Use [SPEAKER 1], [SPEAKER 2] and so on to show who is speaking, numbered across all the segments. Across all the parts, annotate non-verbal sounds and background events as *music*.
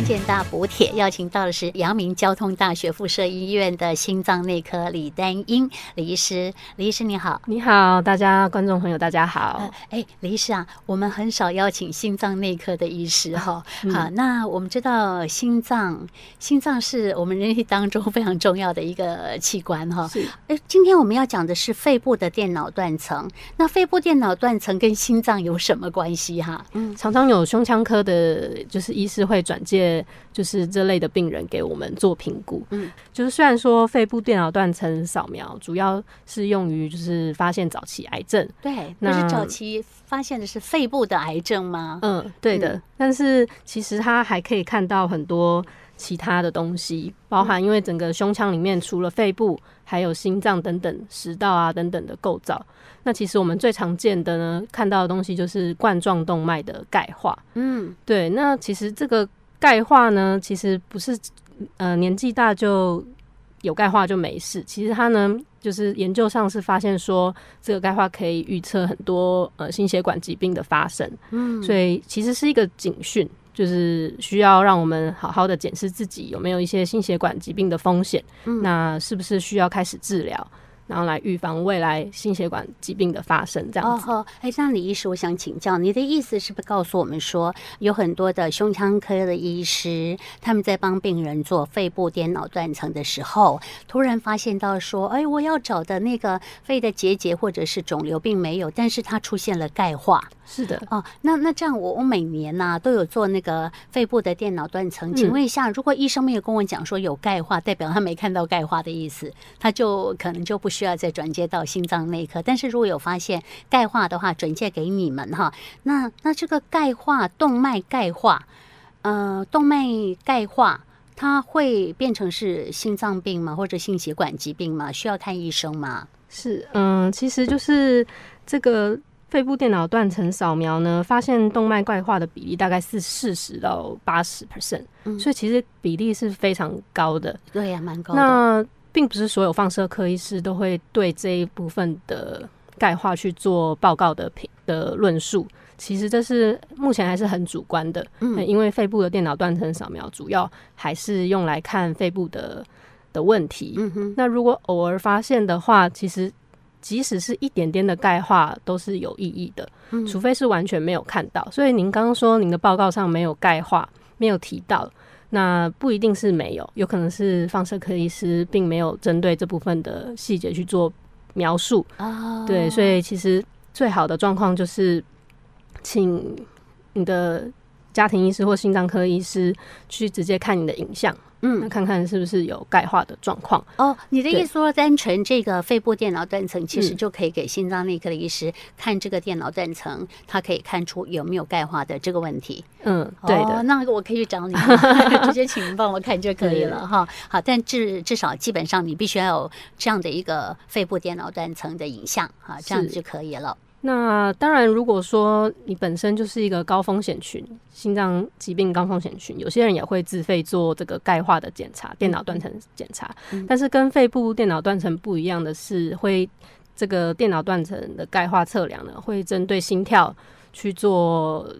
[SPEAKER 1] 康健大补帖，邀请到的是阳明交通大学附设医院的心脏内科李丹英李医师。李医师你好，
[SPEAKER 2] 你好，大家观众朋友大家好。
[SPEAKER 1] 哎、呃，李医师啊，我们很少邀请心脏内科的医师哈。*laughs*
[SPEAKER 2] 嗯、
[SPEAKER 1] 好，那我们知道心脏，心脏是我们人体当中非常重要的一个器官哈。
[SPEAKER 2] 是。
[SPEAKER 1] 哎，今天我们要讲的是肺部的电脑断层。那肺部电脑断层跟心脏有什么关系哈？
[SPEAKER 2] 嗯，常常有胸腔科的，就是医师会转介，就是这类的病人给我们做评估。
[SPEAKER 1] 嗯，
[SPEAKER 2] 就是虽然说肺部电脑断层扫描主要是用于就是发现早期癌症，
[SPEAKER 1] 对，那是早期发现的是肺部的癌症吗？
[SPEAKER 2] 嗯，对的。嗯，但是其实它还可以看到很多其他的东西，包含因为整个胸腔里面除了肺部，还有心脏等等食道啊等等的构造。那其实我们最常见的呢，看到的东西就是冠状动脉的钙化。
[SPEAKER 1] 嗯，
[SPEAKER 2] 对。那其实这个钙化呢，其实不是呃年纪大就有钙化就没事。其实它呢，就是研究上是发现说，这个钙化可以预测很多呃心血管疾病的发生。
[SPEAKER 1] 嗯，
[SPEAKER 2] 所以其实是一个警讯，就是需要让我们好好的检视自己有没有一些心血管疾病的风险。
[SPEAKER 1] 嗯，
[SPEAKER 2] 那是不是需要开始治疗？然后来预防未来心血管疾病的发生，这样子。
[SPEAKER 1] 哦，哎，那李医师，我想请教你的意思，是不是告诉我们说，有很多的胸腔科的医师，他们在帮病人做肺部电脑断层的时候，突然发现到说，哎，我要找的那个肺的结节或者是肿瘤并没有，但是它出现了钙化。
[SPEAKER 2] 是的。
[SPEAKER 1] 哦，那那这样我我每年呢、啊、都有做那个肺部的电脑断层，请问一下，如果医生没有跟我讲说有钙化，代表他没看到钙化的意思，他就可能就不需要。需要再转接到心脏内科，但是如果有发现钙化的话，转介给你们哈。那那这个钙化动脉钙化，呃，动脉钙化，它会变成是心脏病吗？或者心血管疾病吗？需要看医生吗？
[SPEAKER 2] 是，嗯、呃，其实就是这个肺部电脑断层扫描呢，发现动脉钙化的比例大概是四十到八十 percent，所以其实比例是非常高的。
[SPEAKER 1] 对呀、啊，蛮高的。
[SPEAKER 2] 那并不是所有放射科医师都会对这一部分的钙化去做报告的评的论述，其实这是目前还是很主观的。嗯，因为肺部的电脑断层扫描主要还是用来看肺部的的问题。嗯哼，那如果偶尔发现的话，其实即使是一点点的钙化都是有意义的，除非是完全没有看到。所以您刚刚说您的报告上没有钙化，没有提到。那不一定是没有，有可能是放射科医师并没有针对这部分的细节去做描述。
[SPEAKER 1] 哦，
[SPEAKER 2] 对，所以其实最好的状况就是，请你的家庭医师或心脏科医师去直接看你的影像。嗯，那看看是不是有钙化的状况
[SPEAKER 1] 哦。你的意思说，单纯这个肺部电脑断层，其实就可以给心脏内科的医师看这个电脑断层，他可以看出有没有钙化的这个问题。
[SPEAKER 2] 嗯，对的。
[SPEAKER 1] 哦、那我可以去找你，*laughs* 直接请您帮我看就可以了哈。好，但至至少基本上你必须要有这样的一个肺部电脑断层的影像哈，这样子就可以了。
[SPEAKER 2] 那当然，如果说你本身就是一个高风险群，心脏疾病高风险群，有些人也会自费做这个钙化的检查，电脑断层检查。但是跟肺部电脑断层不一样的是，会这个电脑断层的钙化测量呢，会针对心跳去做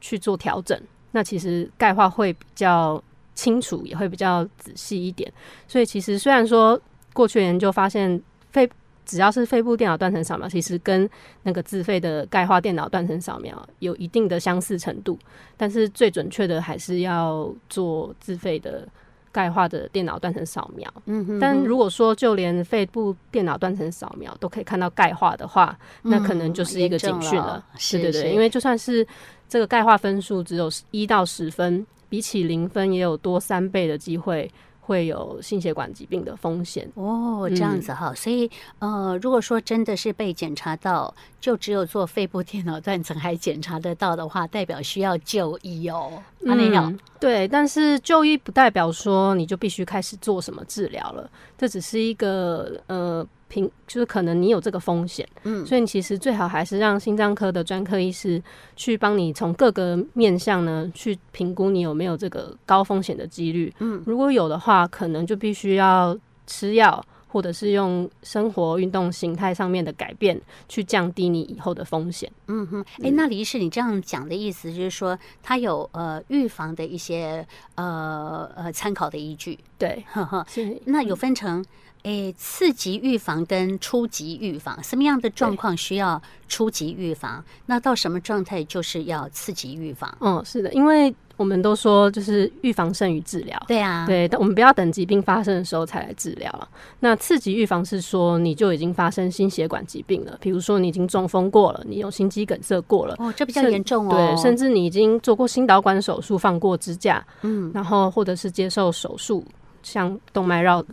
[SPEAKER 2] 去做调整。那其实钙化会比较清楚，也会比较仔细一点。所以其实虽然说过去研究发现肺只要是肺部电脑断层扫描，其实跟那个自费的钙化电脑断层扫描有一定的相似程度，但是最准确的还是要做自费的钙化的电脑断层扫描。嗯哼，但如果说就连肺部电脑断层扫描都可以看到钙化的话，那可能就是一个警讯了。是对对，因为就算是这个钙化分数只有一到十分，比起零分也有多三倍的机会。会有心血管疾病的风险
[SPEAKER 1] 哦，这样子哈，嗯、所以呃，如果说真的是被检查到，就只有做肺部电脑断层还检查得到的话，代表需要就医哦。没有、
[SPEAKER 2] 嗯，对，但是就医不代表说你就必须开始做什么治疗了，这只是一个呃。评就是可能你有这个风险，嗯，所以你其实最好还是让心脏科的专科医师去帮你从各个面向呢去评估你有没有这个高风险的几率，嗯，如果有的话，可能就必须要吃药或者是用生活运动形态上面的改变，去降低你以后的风险。
[SPEAKER 1] 嗯哼，哎、欸，那李医师，你这样讲的意思就是说，它有呃预防的一些呃呃参考的依据。
[SPEAKER 2] 对，*laughs*
[SPEAKER 1] 呵呵，那有分成。诶，次级预防跟初级预防，什么样的状况需要初级预防？那到什么状态就是要次级预防？
[SPEAKER 2] 嗯，是的，因为我们都说就是预防胜于治疗。
[SPEAKER 1] 对啊，
[SPEAKER 2] 对，但我们不要等疾病发生的时候才来治疗。那次级预防是说你就已经发生心血管疾病了，比如说你已经中风过了，你有心肌梗塞过了，
[SPEAKER 1] 哦，这比较严重哦。
[SPEAKER 2] 对，甚至你已经做过心导管手术，放过支架，嗯，然后或者是接受手术，像动脉绕。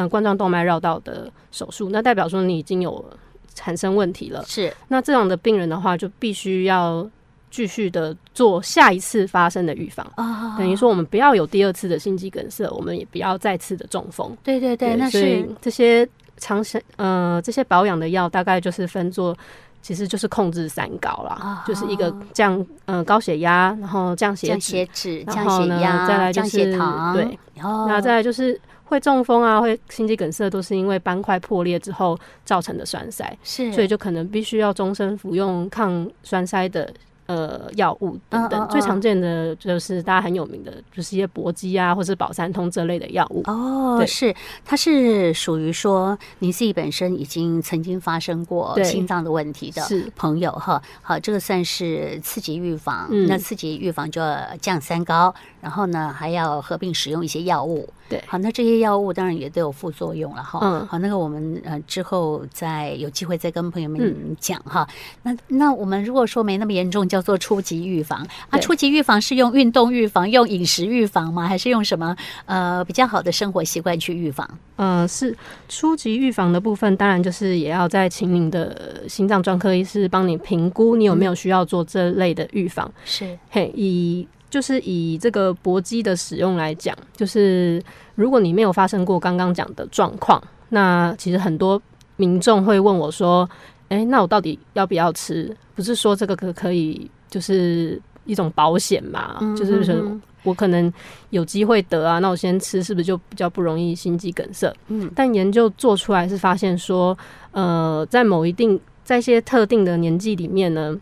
[SPEAKER 2] 嗯，冠状动脉绕道的手术，那代表说你已经有产生问题了。
[SPEAKER 1] 是，
[SPEAKER 2] 那这样的病人的话，就必须要继续的做下一次发生的预防。啊，等于说我们不要有第二次的心肌梗塞，我们也不要再次的中风。
[SPEAKER 1] 对对对，对那是
[SPEAKER 2] 所以这些长生呃这些保养的药，大概就是分作，其实就是控制三高啦，啊、就是一个降呃高血压，然后降血
[SPEAKER 1] 降血脂，
[SPEAKER 2] 然后呢再来就是
[SPEAKER 1] 降血糖，
[SPEAKER 2] 对，那再来就是。会中风啊，会心肌梗塞，都是因为斑块破裂之后造成的栓塞，
[SPEAKER 1] 是，
[SPEAKER 2] 所以就可能必须要终身服用抗栓塞的。呃，药物等等，最常见的就是大家很有名的，就是一些搏击啊，或是保三通这类的药物。
[SPEAKER 1] 哦，是，它是属于说你自己本身已经曾经发生过心脏的问题的朋友哈。好，这个算是刺激预防。那刺激预防就要降三高，然后呢还要合并使用一些药物。
[SPEAKER 2] 对，
[SPEAKER 1] 好，那这些药物当然也都有副作用了哈。嗯，好，那个我们呃之后再有机会再跟朋友们讲哈。那那我们如果说没那么严重，叫做初级预防啊，初级预防是用运动预防、用饮食预防吗？还是用什么呃比较好的生活习惯去预防？
[SPEAKER 2] 呃，是初级预防的部分，当然就是也要在请您的心脏专科医师帮你评估，你有没有需要做这类的预防。
[SPEAKER 1] 是，
[SPEAKER 2] 嘿，以。就是以这个搏击的使用来讲，就是如果你没有发生过刚刚讲的状况，那其实很多民众会问我说：“哎，那我到底要不要吃？不是说这个可可以就是一种保险嘛？就是说我可能有机会得啊，那我先吃是不是就比较不容易心肌梗塞？嗯，但研究做出来是发现说，呃，在某一定在一些特定的年纪里面呢。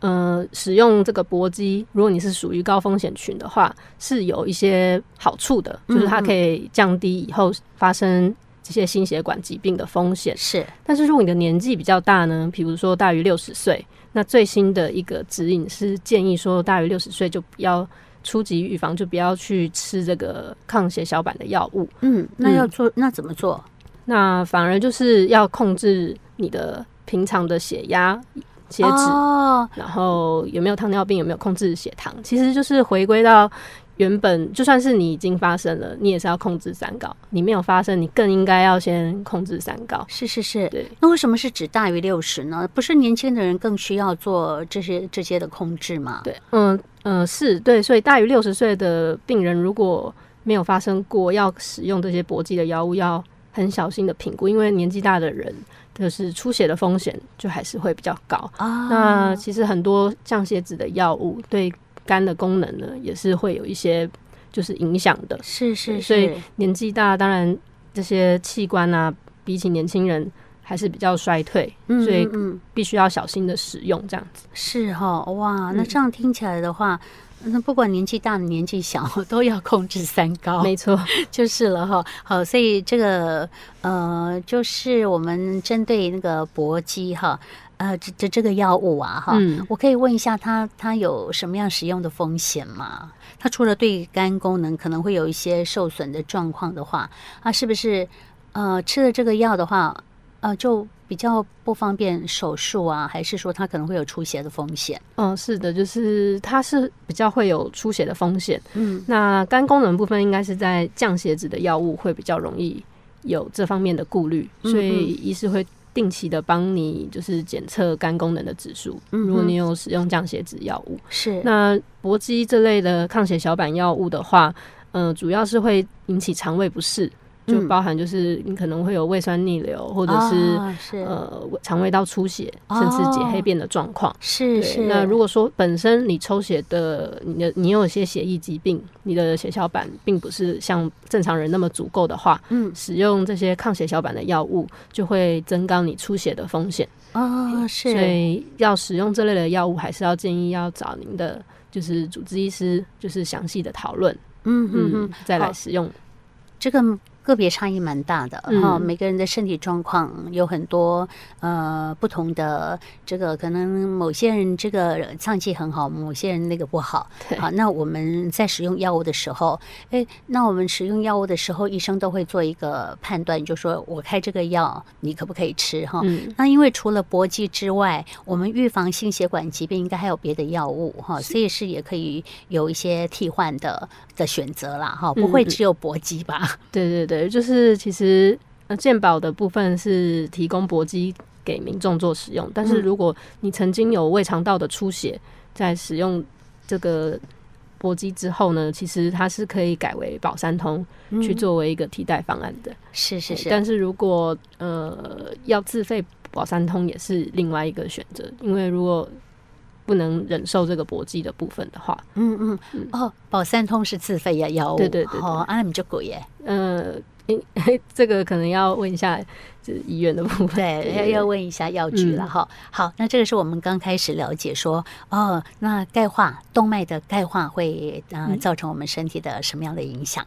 [SPEAKER 2] 呃，使用这个搏击，如果你是属于高风险群的话，是有一些好处的，就是它可以降低以后发生这些心血管疾病的风险。
[SPEAKER 1] 是，
[SPEAKER 2] 但是如果你的年纪比较大呢，比如说大于六十岁，那最新的一个指引是建议说，大于六十岁就不要初级预防，就不要去吃这个抗血小板的药物。
[SPEAKER 1] 嗯，那要做，嗯，那怎么做？
[SPEAKER 2] 那反而就是要控制你的平常的血压。血脂，哦、然后有没有糖尿病，有没有控制血糖，其实就是回归到原本，就算是你已经发生了，你也是要控制三高。你没有发生，你更应该要先控制三高。
[SPEAKER 1] 是是是，
[SPEAKER 2] 对。
[SPEAKER 1] 那为什么是指大于六十呢？不是年轻的人更需要做这些这些的控制吗？
[SPEAKER 2] 对，嗯嗯、呃，是对。所以大于六十岁的病人，如果没有发生过，要使用这些搏击的药物，要很小心的评估，因为年纪大的人。就是出血的风险就还是会比较高啊。那其实很多降血脂的药物对肝的功能呢，也是会有一些就是影响的。
[SPEAKER 1] 是是是。
[SPEAKER 2] 所以年纪大，当然这些器官啊，比起年轻人还是比较衰退，所以必须要小心的使用这样子。
[SPEAKER 1] 是哈，哇，那这样听起来的话。那不管年纪大的年纪小，*laughs* 都要控制三高，
[SPEAKER 2] 没错，*laughs*
[SPEAKER 1] 就是了哈。好，所以这个呃，就是我们针对那个搏击哈，呃，这这这个药物啊哈，嗯，我可以问一下他，他有什么样使用的风险吗？他除了对肝功能可能会有一些受损的状况的话，啊，是不是呃吃了这个药的话，呃就。比较不方便手术啊，还是说它可能会有出血的风险？
[SPEAKER 2] 嗯，是的，就是它是比较会有出血的风险。嗯，那肝功能部分应该是在降血脂的药物会比较容易有这方面的顾虑，所以医师会定期的帮你就是检测肝功能的指数。嗯，如果你有使用降血脂药物，
[SPEAKER 1] 是
[SPEAKER 2] 那搏击这类的抗血小板药物的话，嗯、呃，主要是会引起肠胃不适。就包含就是你可能会有胃酸逆流，或者是、呃肠胃道出血，甚至解黑便的状况。
[SPEAKER 1] 是是。
[SPEAKER 2] 那如果说本身你抽血的你的你有一些血液疾病，你的血小板并不是像正常人那么足够的话，嗯，使用这些抗血小板的药物就会增高你出血的风险。
[SPEAKER 1] 哦，是。
[SPEAKER 2] 所以要使用这类的药物，还是要建议要找您的就是主治医师，就是详细的讨论，
[SPEAKER 1] 嗯嗯嗯，
[SPEAKER 2] 再来使用
[SPEAKER 1] 这个。个别差异蛮大的哈、每个人的身体状况有很多呃不同的，这个可能某些人这个脏器很好，某些人那个不好。好，那我们在使用药物的时候，哎，那我们使用药物的时候，医生都会做一个判断，就说我开这个药，你可不可以吃哈？那因为除了搏击之外，我们预防心血管疾病应该还有别的药物哈、哦，所以是也可以有一些替换的的选择啦哈，不会只有搏击吧？*laughs*
[SPEAKER 2] 嗯、对对对。对，就是其实呃，健保的部分是提供搏击给民众做使用，但是如果你曾经有胃肠道的出血，在使用这个搏击之后呢，其实它是可以改为保三通去作为一个替代方案的。
[SPEAKER 1] 是是是。
[SPEAKER 2] 但是如果呃要自费保三通也是另外一个选择，因为如果不能忍受这个搏击的部分的话，
[SPEAKER 1] 嗯嗯，嗯。哦，保三通是自费呀，药物，
[SPEAKER 2] 对对对，对，
[SPEAKER 1] 哦，啊，你就贵耶，
[SPEAKER 2] 嗯。*laughs* 这个可能要问一下，就是医院的部分，
[SPEAKER 1] 对，要要问一下药局了哈、嗯。好，那这个是我们刚开始了解说，哦，那钙化动脉的钙化会呃造成我们身体的什么样的影响？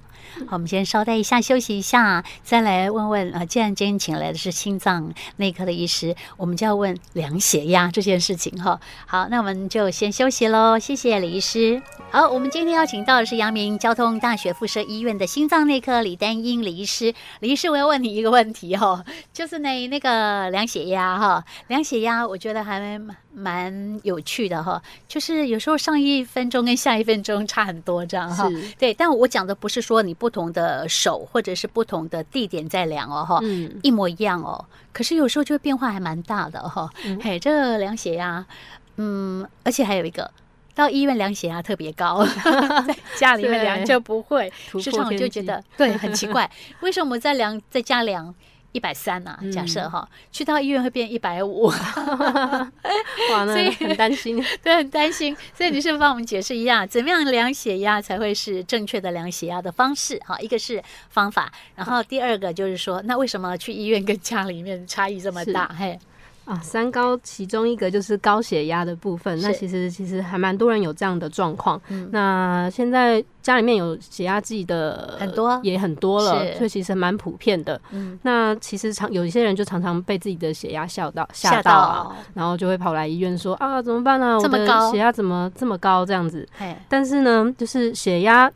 [SPEAKER 1] 好，我们先稍待一下，休息一下，再来问问啊。既然今天请来的是心脏内科的医师，我们就要问量血压这件事情哈。好，那我们就先休息喽，谢谢李医师。好，我们今天邀请到的是阳明交通大学附设医院的心脏内科李丹英李医师。李医师，我要问你一个问题哈，就是那那个量血压哈，量血压我觉得还蛮有趣的哈，就是有时候上一分钟跟下一分钟差很多这样哈。对，但我讲的不是说你不同的手或者是不同的地点在量哦哈，嗯，一模一样哦，可是有时候就变化还蛮大的哈。嘿，这个量血压，嗯，而且还有一个。到医院量血压特别高，在 *laughs* 家里面量就不会。时常我就觉得对很奇怪，为什么我在量在家量一百三呐？假设哈，去到医院会变一百五，*laughs*
[SPEAKER 2] 哇，所以很担心，*laughs*
[SPEAKER 1] 对，很担心。所以你是不是帮我们解释一下，*laughs* 怎么样量血压才会是正确的量血压的方式？哈，一个是方法，然后第二个就是说，那为什么去医院跟家里面差异这么大？嘿。
[SPEAKER 2] 啊，三高其中一个就是高血压的部分。那其实其实还蛮多人有这样的状况。嗯。那现在家里面有血压计的很多，也很多了，所以其实蛮普遍的。嗯。那其实常有一些人就常常被自己的血压吓到吓到啊，然后就会跑来医院说啊，怎么办呢？我的血压怎么这么高？这样子。但是呢，就是血压。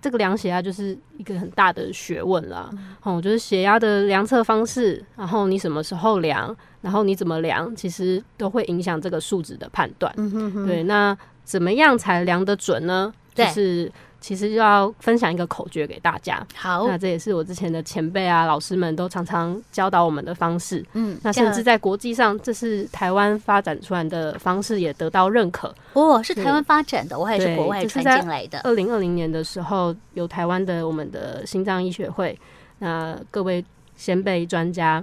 [SPEAKER 2] 这个量血压就是一个很大的学问啦，哦、嗯，就是血压的量测方式，然后你什么时候量，然后你怎么量，其实都会影响这个数值的判断。嗯哼哼。对，那怎么样才量得准呢？就是。其实就要分享一个口诀给大家。好，那这也是我之前的前辈啊、老师们都常常教导我们的方式。嗯，那甚至在国际上，这是台湾发展出来的方式，也得到认可。
[SPEAKER 1] 哦，是台湾发展的，我还是国外传进来的。
[SPEAKER 2] 二零二零年的时候，有台湾的我们的心脏医学会，那各位先辈专家，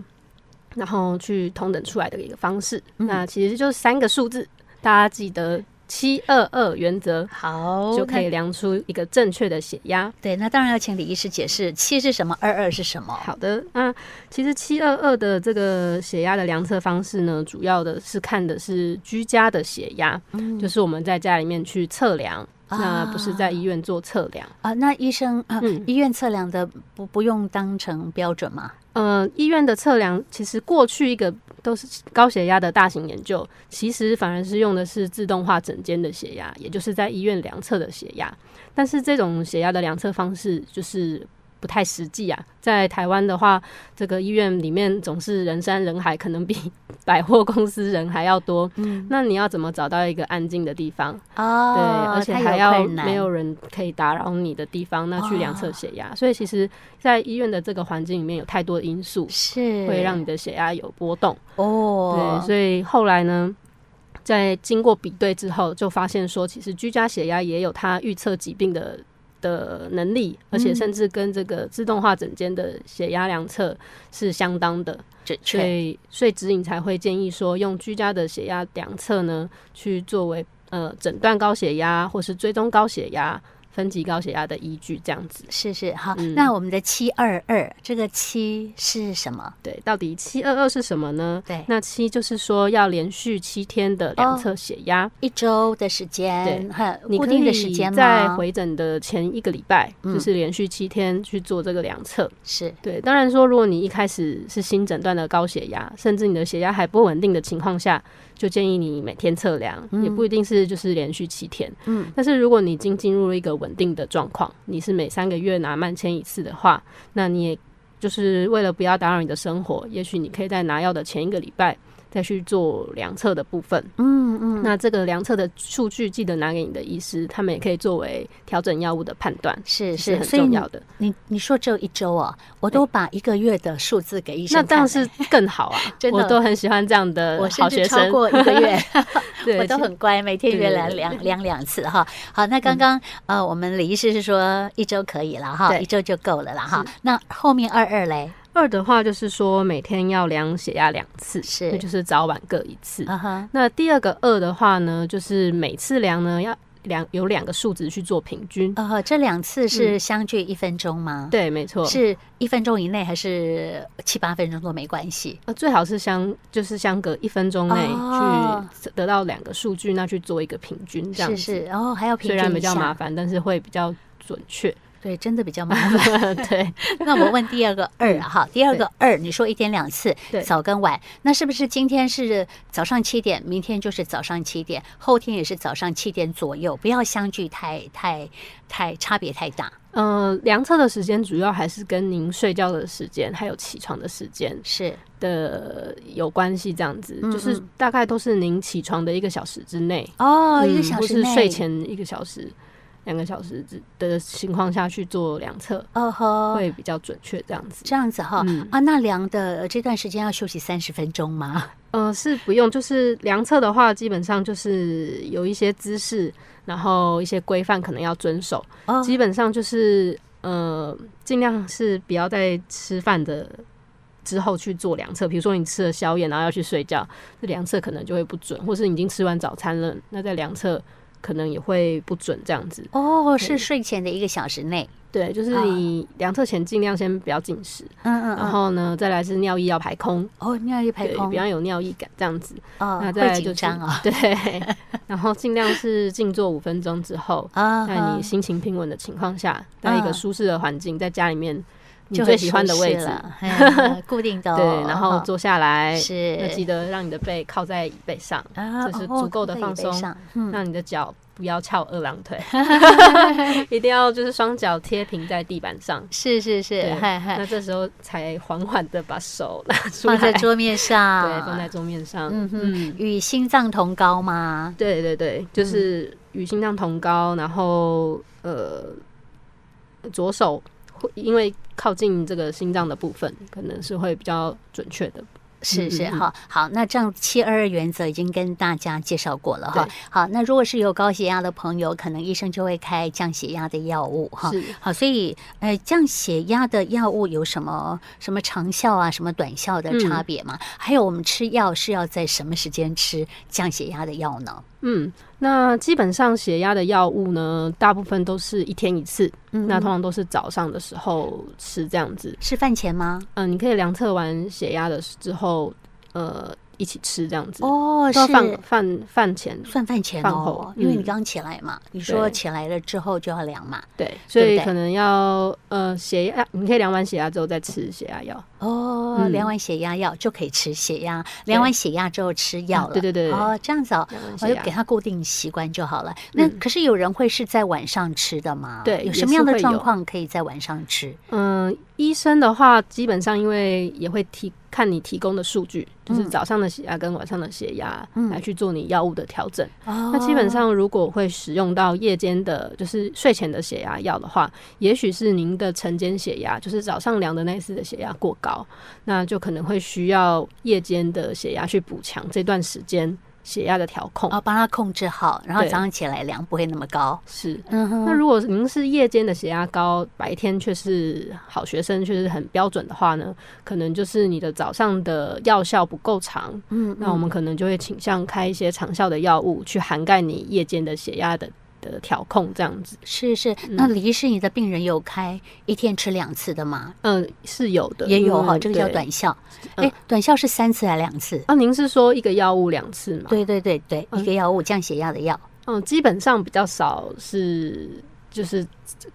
[SPEAKER 2] 然后去同等出来的一个方式。嗯、那其实就是三个数字，大家记得。七二二原则，好，就可以量出一个正确的血压。
[SPEAKER 1] 对，那当然要请李医师解释，七是什么，二二是什么？
[SPEAKER 2] 好的，那其实七二二的这个血压的量测方式呢，主要的是看的是居家的血压，嗯，就是我们在家里面去测量。那不是在医院做测量
[SPEAKER 1] 啊，啊？那医生啊，嗯、医院测量的不不用当成标准吗？
[SPEAKER 2] 呃，医院的测量其实过去一个都是高血压的大型研究，其实反而是用的是自动化诊间的血压，也就是在医院量测的血压。但是这种血压的量测方式就是。不太实际啊，在台湾的话，这个医院里面总是人山人海，可能比百货公司人还要多。嗯，那你要怎么找到一个安静的地方？哦，对，而且还要没有人可以打扰你的地方，那去量测血压。哦。所以其实，在医院的这个环境里面有太多的因素，是会让你的血压有波动。哦，对，所以后来呢，在经过比对之后，就发现说，其实居家血压也有它预测疾病的。的能力，而且甚至跟这个自动化诊间的血压量测是相当的，
[SPEAKER 1] 准确。
[SPEAKER 2] 所以，所以指引才会建议说，用居家的血压量测呢，去作为呃诊断高血压或是追踪高血压。分级高血压的依据，这样子
[SPEAKER 1] 是是好。嗯、那我们的七二二这个七是什么？
[SPEAKER 2] 对，到底七二二是什么呢？
[SPEAKER 1] 对，
[SPEAKER 2] 那七就是说要连续七天的量测血压，哦、
[SPEAKER 1] 一周的时间，
[SPEAKER 2] 对，
[SPEAKER 1] 固定的时间吗？
[SPEAKER 2] 在回诊的前一个礼拜，就是连续七天去做这个量测。是、嗯、对，当然说，如果你一开始是新诊断的高血压，甚至你的血压还不稳定的情况下。就建议你每天测量，嗯、也不一定是就是连续七天。嗯，但是如果你已经进入了一个稳定的状况，你是每三个月拿慢签一次的话，那你也就是为了不要打扰你的生活，也许你可以在拿药的前一个礼拜。再去做量测的部分，嗯嗯，那这个量测的数据记得拿给你的医师，他们也可以作为调整药物的判断，
[SPEAKER 1] 是是
[SPEAKER 2] 很重要的。
[SPEAKER 1] 你你说只有一周啊，我都把一个月的数字给医生，
[SPEAKER 2] 那当然是 *laughs* 更好啊！*laughs* 真的，我都很喜欢这样的好学生，
[SPEAKER 1] 超过一个月，*laughs* 我都很乖，每天约来量量两次哈。好，那刚刚呃，我们李医师是说一周可以了哈，一周就够了了哈。那后面二二嘞？
[SPEAKER 2] 二的话就是说每天要量血压两次，是，那就是早晚各一次。Uh huh. 那第二个二的话呢，就是每次量呢要两有两个数值去做平均。
[SPEAKER 1] 呃，uh. 这两次是相距一分钟吗？
[SPEAKER 2] 嗯、对，没错，
[SPEAKER 1] 是一分钟以内还是七八分钟都没关系？
[SPEAKER 2] 呃，最好是相就是相隔一分钟内去得到两个数据，那去做一个平均，这样子。是是，然后还要平均，虽然比较麻烦，但是会比较准确。
[SPEAKER 1] 对，真的比较麻烦。*laughs* 对，那我问第二个二哈，第二个二，你说一天两次，对早跟晚，那是不是今天是早上七点，明天就是早上七点，后天也是早上七点左右，不要相距太太太差别太大。
[SPEAKER 2] 嗯、呃，量测的时间主要还是跟您睡觉的时间还有起床的时间是的有关系，这样子，是就是大概都是您起床的一个小时之内
[SPEAKER 1] 哦，嗯、一个小时
[SPEAKER 2] 内，是睡前一个小时。两个小时的情况下去做量测，哦呵，会比较准确。这样子，
[SPEAKER 1] 这样子哈，嗯、啊，那量的这段时间要休息三十分钟吗？*laughs*
[SPEAKER 2] 呃，是不用，就是量测的话，基本上就是有一些姿势，然后一些规范可能要遵守。哦、基本上就是呃，尽量是不要在吃饭的之后去做量测。比如说你吃了宵夜，然后要去睡觉，这量测可能就会不准，或是你已经吃完早餐了，那在量测。可能也会不准这样子。
[SPEAKER 1] 哦，是睡前的一个小时内，
[SPEAKER 2] 对，就是你量测前尽量先不要进食，嗯嗯，然后呢，再来是尿液要排空，
[SPEAKER 1] 哦，尿液排空，
[SPEAKER 2] 不要有尿意感这样子，
[SPEAKER 1] 哦，那再来就是 *laughs*
[SPEAKER 2] 对，然后尽量是静坐五分钟之后，在你心情平稳的情况下，在一个舒适的环境，在家里面。你最喜欢的位置，*laughs*
[SPEAKER 1] 固定的
[SPEAKER 2] 对，然后坐下来，是要记得让你的背靠在椅背上，就是足够的放松，让你的脚不要翘二郎腿，*laughs* 一定要就是双脚贴平在地板上，
[SPEAKER 1] 是是是，
[SPEAKER 2] 那这时候才缓缓的把手拿出
[SPEAKER 1] 来，放在桌面上，
[SPEAKER 2] 对，放在桌面上，嗯
[SPEAKER 1] 嗯，与心脏同高吗？
[SPEAKER 2] 对对对，就是与心脏同高，然后呃，左手。因为靠近这个心脏的部分，可能是会比较准确的。
[SPEAKER 1] 是是好，好，那这样七二二原则已经跟大家介绍过了哈。好，那如果是有高血压的朋友，可能医生就会开降血压的药物哈。是好，所以呃，降血压的药物有什么什么长效啊，什么短效的差别吗？嗯、还有我们吃药是要在什么时间吃降血压的药呢？
[SPEAKER 2] 嗯，那基本上血压的药物呢，大部分都是一天一次。嗯，那通常都是早上的时候吃这样子。
[SPEAKER 1] 是饭前吗？
[SPEAKER 2] 嗯，你可以量测完血压的之后，呃。一起吃这样子
[SPEAKER 1] 哦，是
[SPEAKER 2] 饭饭饭前
[SPEAKER 1] 算饭前
[SPEAKER 2] 饭后，
[SPEAKER 1] 因为你刚起来嘛，你说起来了之后就要量嘛，
[SPEAKER 2] 对，所以可能要呃血压，你可以量完血压之后再吃血压药
[SPEAKER 1] 哦，量完血压药就可以吃血压，量完血压之后吃药了，对
[SPEAKER 2] 对对，
[SPEAKER 1] 哦这样子哦，我就给他固定习惯就好了。那可是有人会是在晚上吃的吗？
[SPEAKER 2] 对，
[SPEAKER 1] 有什么样的状况可以在晚上吃？
[SPEAKER 2] 嗯，医生的话基本上因为也会提。看你提供的数据，就是早上的血压跟晚上的血压，来去做你药物的调整。嗯、那基本上，如果会使用到夜间的，就是睡前的血压药的话，也许是您的晨间血压，就是早上量的那次的血压过高，那就可能会需要夜间的血压去补强这段时间血压的调控，
[SPEAKER 1] 哦，帮他控制好，然后早上起来量不会那么高。
[SPEAKER 2] 是。那如果您是夜间的血压高，白天却是好学生，却是很标准的话呢，可能就是你的早上的药效不够长。嗯，嗯，那我们可能就会倾向开一些长效的药物，去涵盖你夜间的血压的的调控，这样子。
[SPEAKER 1] 是是。那李医师，你的病人有开一天吃两次的吗？
[SPEAKER 2] 嗯，是有的，
[SPEAKER 1] 也有哈，这个叫短效。哎，短效是三次还是两次？
[SPEAKER 2] 啊，您是说一个药物两次吗？
[SPEAKER 1] 对对对对，一个药物降血压的药。
[SPEAKER 2] 嗯，基本上比较少是就是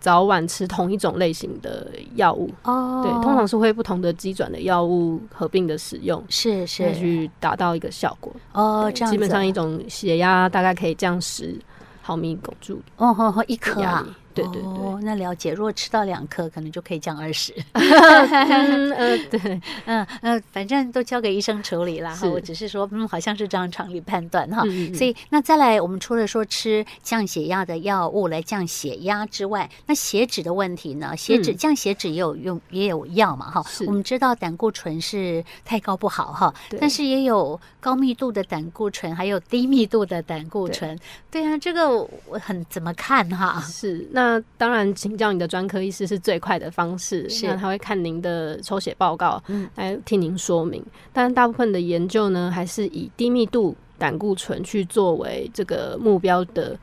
[SPEAKER 2] 早晚吃同一种类型的药物哦。对，通常是会不同的机转的药物合并的使用，
[SPEAKER 1] 是是
[SPEAKER 2] 去达到一个效果
[SPEAKER 1] 哦。这样
[SPEAKER 2] 基本上一种血压大概可以降十毫米汞柱
[SPEAKER 1] 哦，呵呵一颗啊。
[SPEAKER 2] 对对对，
[SPEAKER 1] 哦，那了解。如果吃到两颗，可能就可以降二十。*laughs*
[SPEAKER 2] 嗯，呃、对，*laughs*
[SPEAKER 1] 嗯呃，反正都交给医生处理了哈。我只是说，嗯，好像是这样常理判断哈。嗯嗯，所以，那再来，我们除了说吃降血压的药物来降血压之外，那血脂的问题呢？血脂降血脂也有用，也有药嘛哈。我们知道胆固醇是太高不好哈，但是也有高密度的胆固醇，还有低密度的胆固醇。对啊，这个我很怎么看哈？
[SPEAKER 2] 是那。那当然，请教你的专科医师是最快的方式。
[SPEAKER 1] 是，
[SPEAKER 2] 那他会看您的抽血报告，来听您说明。嗯、但大部分的研究呢，还是以低密度胆固醇去作为这个目标的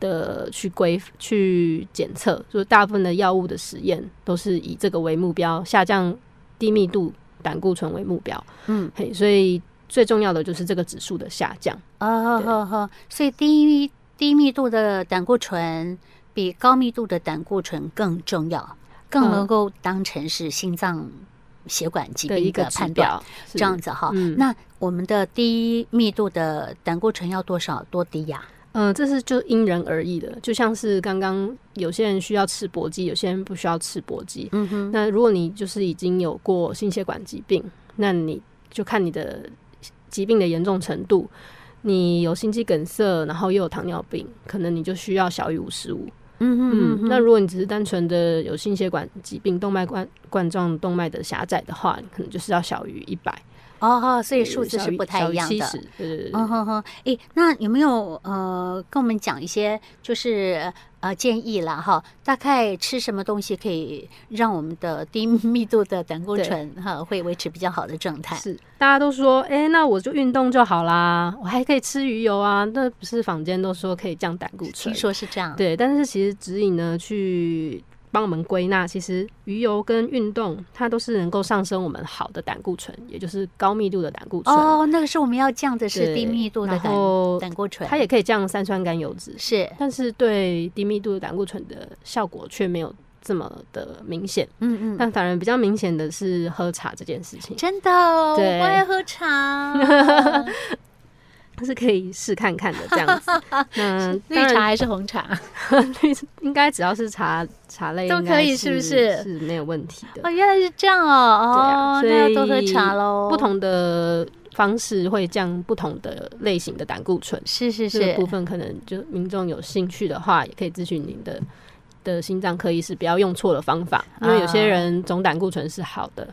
[SPEAKER 2] 的去规去检测。就是大部分的药物的实验都是以这个为目标，下降低密度胆固醇为目标。嗯，嘿，所以最重要的就是这个指数的下降。
[SPEAKER 1] 哦，好好，所以低低密度的胆固醇。比高密度的胆固醇更重要，更能够当成是心脏血管疾病的判断，这样子哈。嗯、那我们的低密度的胆固醇要多少多低呀？
[SPEAKER 2] 嗯、呃，这是就因人而异的，就像是刚刚有些人需要吃搏击，有些人不需要吃搏击。嗯哼。那如果你就是已经有过心血管疾病，那你就看你的疾病的严重程度，你有心肌梗塞，然后又有糖尿病，可能你就需要小于五十五。嗯嗯，那如果你只是单纯的有心血管疾病、动脉冠冠状动脉的狭窄的话，可能就是要小于一百。
[SPEAKER 1] 哦，所以数字是不太一样的。
[SPEAKER 2] 对对对。
[SPEAKER 1] 嗯哼哼，哎，那有没有呃跟我们讲一些就是呃建议啦哈？大概吃什么东西可以让我们的低密度的胆固醇哈会维持比较好的状态？
[SPEAKER 2] 是，大家都说，哎，那我就运动就好啦，我还可以吃鱼油啊，那不是坊间都说可以降胆固醇？
[SPEAKER 1] 听说是这样。
[SPEAKER 2] 对，但是其实指引呢去。帮我们归纳，其实鱼油跟运动，它都是能够上升我们好的胆固醇，也就是高密度的胆固醇。
[SPEAKER 1] 哦，那个是我们要降的是低密度的胆胆固醇。
[SPEAKER 2] 它也可以降三酸甘油脂，
[SPEAKER 1] 是，
[SPEAKER 2] 但是对低密度的胆固醇的效果却没有这么的明显。嗯嗯，但反而比较明显的是喝茶这件事情。
[SPEAKER 1] 真的，对我爱喝茶。*laughs*
[SPEAKER 2] 是可以试看看的这样子。*laughs*
[SPEAKER 1] 那，绿茶还是红茶？*laughs*
[SPEAKER 2] 绿应该只要是茶茶类
[SPEAKER 1] 都可以，是不是？
[SPEAKER 2] 是没有问题的。
[SPEAKER 1] 哦，原来是这样哦。对啊，所以要多喝茶喽。
[SPEAKER 2] 不同的方式会降不同的类型的胆固醇。
[SPEAKER 1] 是是是。
[SPEAKER 2] 这个部分可能就民众有兴趣的话，也可以咨询您的的心脏科医师，不要用错了方法，因为有些人总胆固醇是好的。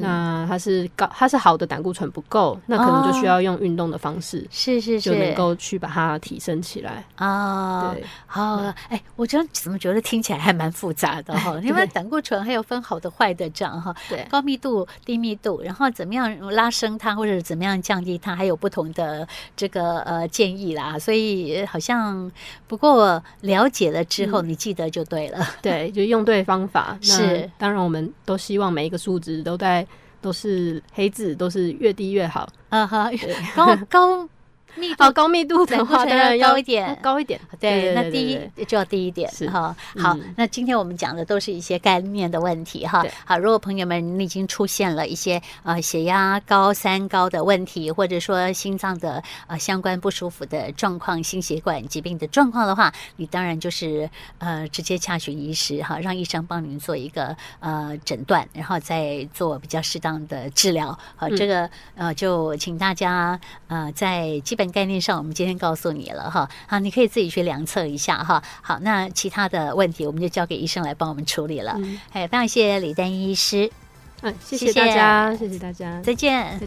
[SPEAKER 2] 那它是高，它是好的胆固醇不够，那可能就需要用运动的方式，
[SPEAKER 1] 是是是，
[SPEAKER 2] 就能够去把它提升起来
[SPEAKER 1] 啊。对，好，哎，我觉得怎么觉得听起来还蛮复杂的哈？*laughs* 因为胆固醇还有分好的坏的这样哈。对，高密度、低密度，然后怎么样拉升它，或者怎么样降低它，还有不同的这个呃建议啦。所以好像不过了解了之后，你记得就对了。
[SPEAKER 2] 对，就用对方法。*laughs* 是，当然我们都希望每一个数值都在。都是黑字，都是越低越好。
[SPEAKER 1] 啊哈，高高。密度
[SPEAKER 2] 高密度的话，当然要高一点，
[SPEAKER 1] 高一点。对，那第一就要低一点。哈，好，那今天我们讲的都是一些概念的问题哈。好，如果朋友们你已经出现了一些呃血压高、三高的问题，或者说心脏的呃相关不舒服的状况、心血管疾病的状况的话，你当然就是呃直接洽询医师哈，让医生帮您做一个呃诊断，然后再做比较适当的治疗。好，这个呃就请大家呃在基本。概念上，我们今天告诉你了哈，好，你可以自己去量测一下哈。好，那其他的问题，我们就交给医生来帮我们处理了。哎、嗯，非常谢谢李丹医师，
[SPEAKER 2] 嗯，谢谢大家，谢谢，谢谢大家，
[SPEAKER 1] 再见。